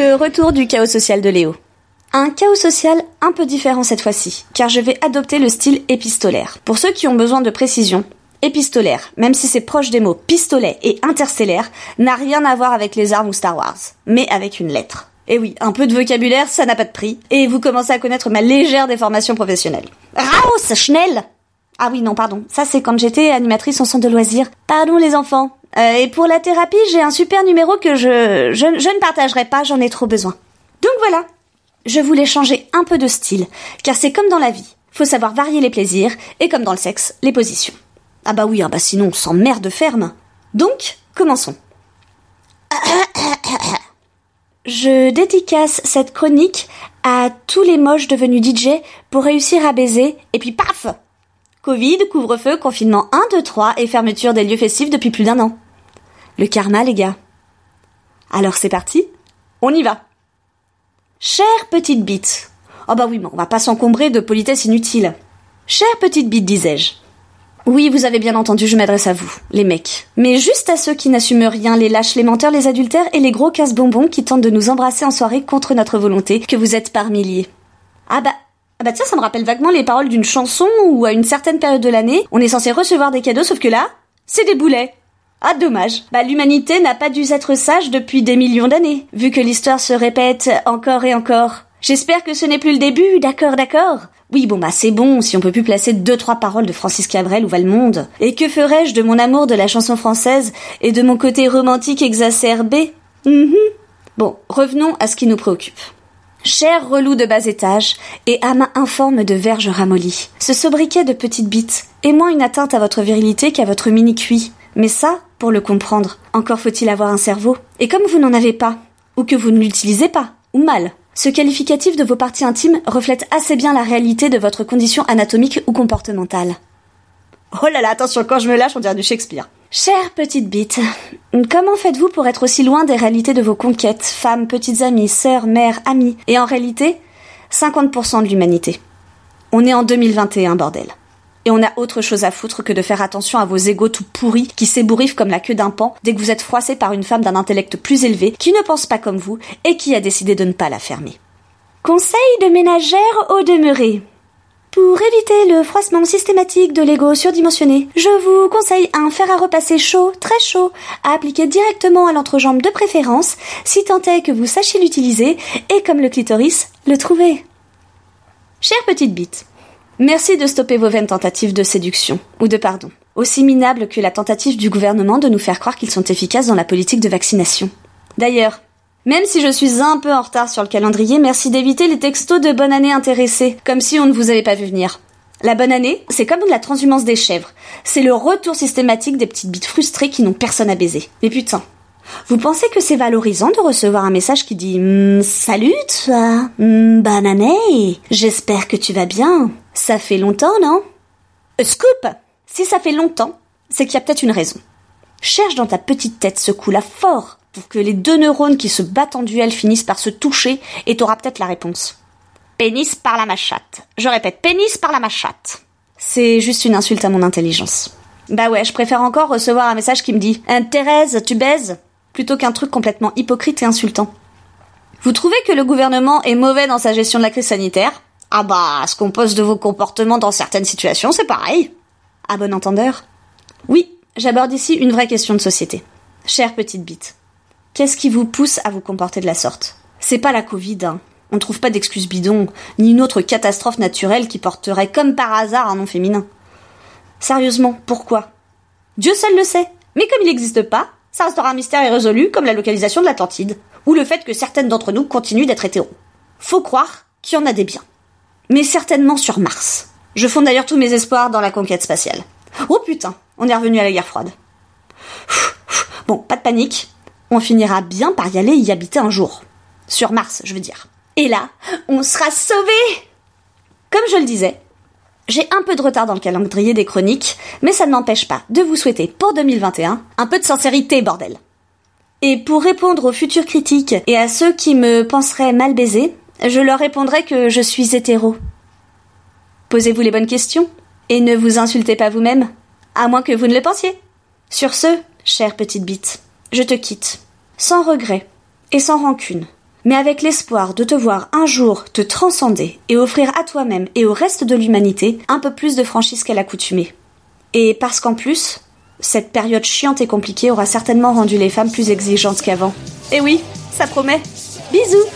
le retour du chaos social de Léo. Un chaos social un peu différent cette fois-ci, car je vais adopter le style épistolaire. Pour ceux qui ont besoin de précision, épistolaire, même si c'est proche des mots pistolet et interstellaire, n'a rien à voir avec les armes ou Star Wars, mais avec une lettre. Et oui, un peu de vocabulaire, ça n'a pas de prix, et vous commencez à connaître ma légère déformation professionnelle. Raus, Schnell Ah oui, non, pardon, ça c'est quand j'étais animatrice en centre de loisirs. Pardon les enfants. Euh, et pour la thérapie, j'ai un super numéro que je, je, je ne partagerai pas, j'en ai trop besoin. Donc voilà, je voulais changer un peu de style, car c'est comme dans la vie. Faut savoir varier les plaisirs, et comme dans le sexe, les positions. Ah bah oui, ah bah sinon on s'emmerde ferme. Donc, commençons. Je dédicace cette chronique à tous les moches devenus DJ pour réussir à baiser, et puis paf Covid, couvre-feu, confinement 1, 2, 3 et fermeture des lieux festifs depuis plus d'un an. Le karma, les gars. Alors c'est parti On y va Chère petite bite. Oh bah oui, mais on va pas s'encombrer de politesse inutile. Chère petite bite, disais-je. Oui, vous avez bien entendu, je m'adresse à vous, les mecs. Mais juste à ceux qui n'assument rien, les lâches, les menteurs, les adultères et les gros casse-bonbons qui tentent de nous embrasser en soirée contre notre volonté, que vous êtes par milliers. Ah bah, ah bah tiens, ça me rappelle vaguement les paroles d'une chanson où à une certaine période de l'année, on est censé recevoir des cadeaux, sauf que là, c'est des boulets. Ah dommage. Bah l'humanité n'a pas dû être sage depuis des millions d'années, vu que l'histoire se répète encore et encore. J'espère que ce n'est plus le début, d'accord, d'accord. Oui, bon bah c'est bon, si on peut plus placer deux trois paroles de Francis Cabrel ou Valmond. Et que ferais-je de mon amour de la chanson française et de mon côté romantique exacerbé? Mhm. Bon, revenons à ce qui nous préoccupe. Cher relou de bas étage et âme informe de verge ramollie, ce sobriquet de petite bite est moins une atteinte à votre virilité qu'à votre mini-cuit. Mais ça, pour le comprendre, encore faut-il avoir un cerveau. Et comme vous n'en avez pas, ou que vous ne l'utilisez pas, ou mal, ce qualificatif de vos parties intimes reflète assez bien la réalité de votre condition anatomique ou comportementale. Oh là là, attention, quand je me lâche, on dirait du Shakespeare. Chère petite bite, comment faites-vous pour être aussi loin des réalités de vos conquêtes, femmes, petites amies, sœurs, mères, amies, et en réalité, 50% de l'humanité? On est en 2021, bordel. Et on a autre chose à foutre que de faire attention à vos égaux tout pourris qui s'ébouriffent comme la queue d'un pan dès que vous êtes froissé par une femme d'un intellect plus élevé qui ne pense pas comme vous et qui a décidé de ne pas la fermer. Conseil de ménagère au demeuré. Pour éviter le froissement systématique de l'ego surdimensionné, je vous conseille un fer à repasser chaud, très chaud, à appliquer directement à l'entrejambe de préférence, si tant est que vous sachiez l'utiliser et comme le clitoris, le trouver. Chère petite bite, Merci de stopper vos vaines tentatives de séduction, ou de pardon, aussi minables que la tentative du gouvernement de nous faire croire qu'ils sont efficaces dans la politique de vaccination. D'ailleurs, même si je suis un peu en retard sur le calendrier, merci d'éviter les textos de bonne année intéressés, comme si on ne vous avait pas vu venir. La bonne année, c'est comme la transhumance des chèvres. C'est le retour systématique des petites bites frustrées qui n'ont personne à baiser. Mais putain, vous pensez que c'est valorisant de recevoir un message qui dit hmm, Salut toi, hmm, bonne année, j'espère que tu vas bien. Ça fait longtemps, non? Scoop Si ça fait longtemps, c'est qu'il y a peut-être une raison. Cherche dans ta petite tête ce coup-là fort pour que les deux neurones qui se battent en duel finissent par se toucher et t'auras peut-être la réponse. Pénis par la machate. Je répète, pénis par la machate. C'est juste une insulte à mon intelligence. Bah ouais, je préfère encore recevoir un message qui me dit hein, Thérèse, tu baises? Plutôt qu'un truc complètement hypocrite et insultant. Vous trouvez que le gouvernement est mauvais dans sa gestion de la crise sanitaire? Ah bah, ce qu'on pose de vos comportements dans certaines situations, c'est pareil. À bon entendeur? Oui, j'aborde ici une vraie question de société. Chère petite bite, qu'est-ce qui vous pousse à vous comporter de la sorte? C'est pas la Covid, hein. On ne trouve pas d'excuses bidons, ni une autre catastrophe naturelle qui porterait comme par hasard un nom féminin. Sérieusement, pourquoi? Dieu seul le sait. Mais comme il n'existe pas, ça restera un mystère irrésolu comme la localisation de l'Atlantide, ou le fait que certaines d'entre nous continuent d'être hétéros. Faut croire qu'il y en a des biens mais certainement sur Mars. Je fonde d'ailleurs tous mes espoirs dans la conquête spatiale. Oh putain, on est revenu à la guerre froide. Bon, pas de panique, on finira bien par y aller y habiter un jour. Sur Mars, je veux dire. Et là, on sera sauvés Comme je le disais, j'ai un peu de retard dans le calendrier des chroniques, mais ça ne m'empêche pas de vous souhaiter pour 2021 un peu de sincérité, bordel. Et pour répondre aux futurs critiques et à ceux qui me penseraient mal baisé, je leur répondrai que je suis hétéro. Posez-vous les bonnes questions et ne vous insultez pas vous-même, à moins que vous ne le pensiez. Sur ce, chère petite bite, je te quitte, sans regret et sans rancune, mais avec l'espoir de te voir un jour te transcender et offrir à toi-même et au reste de l'humanité un peu plus de franchise qu'à l'accoutumée. Et parce qu'en plus, cette période chiante et compliquée aura certainement rendu les femmes plus exigeantes qu'avant. Et oui, ça promet. Bisous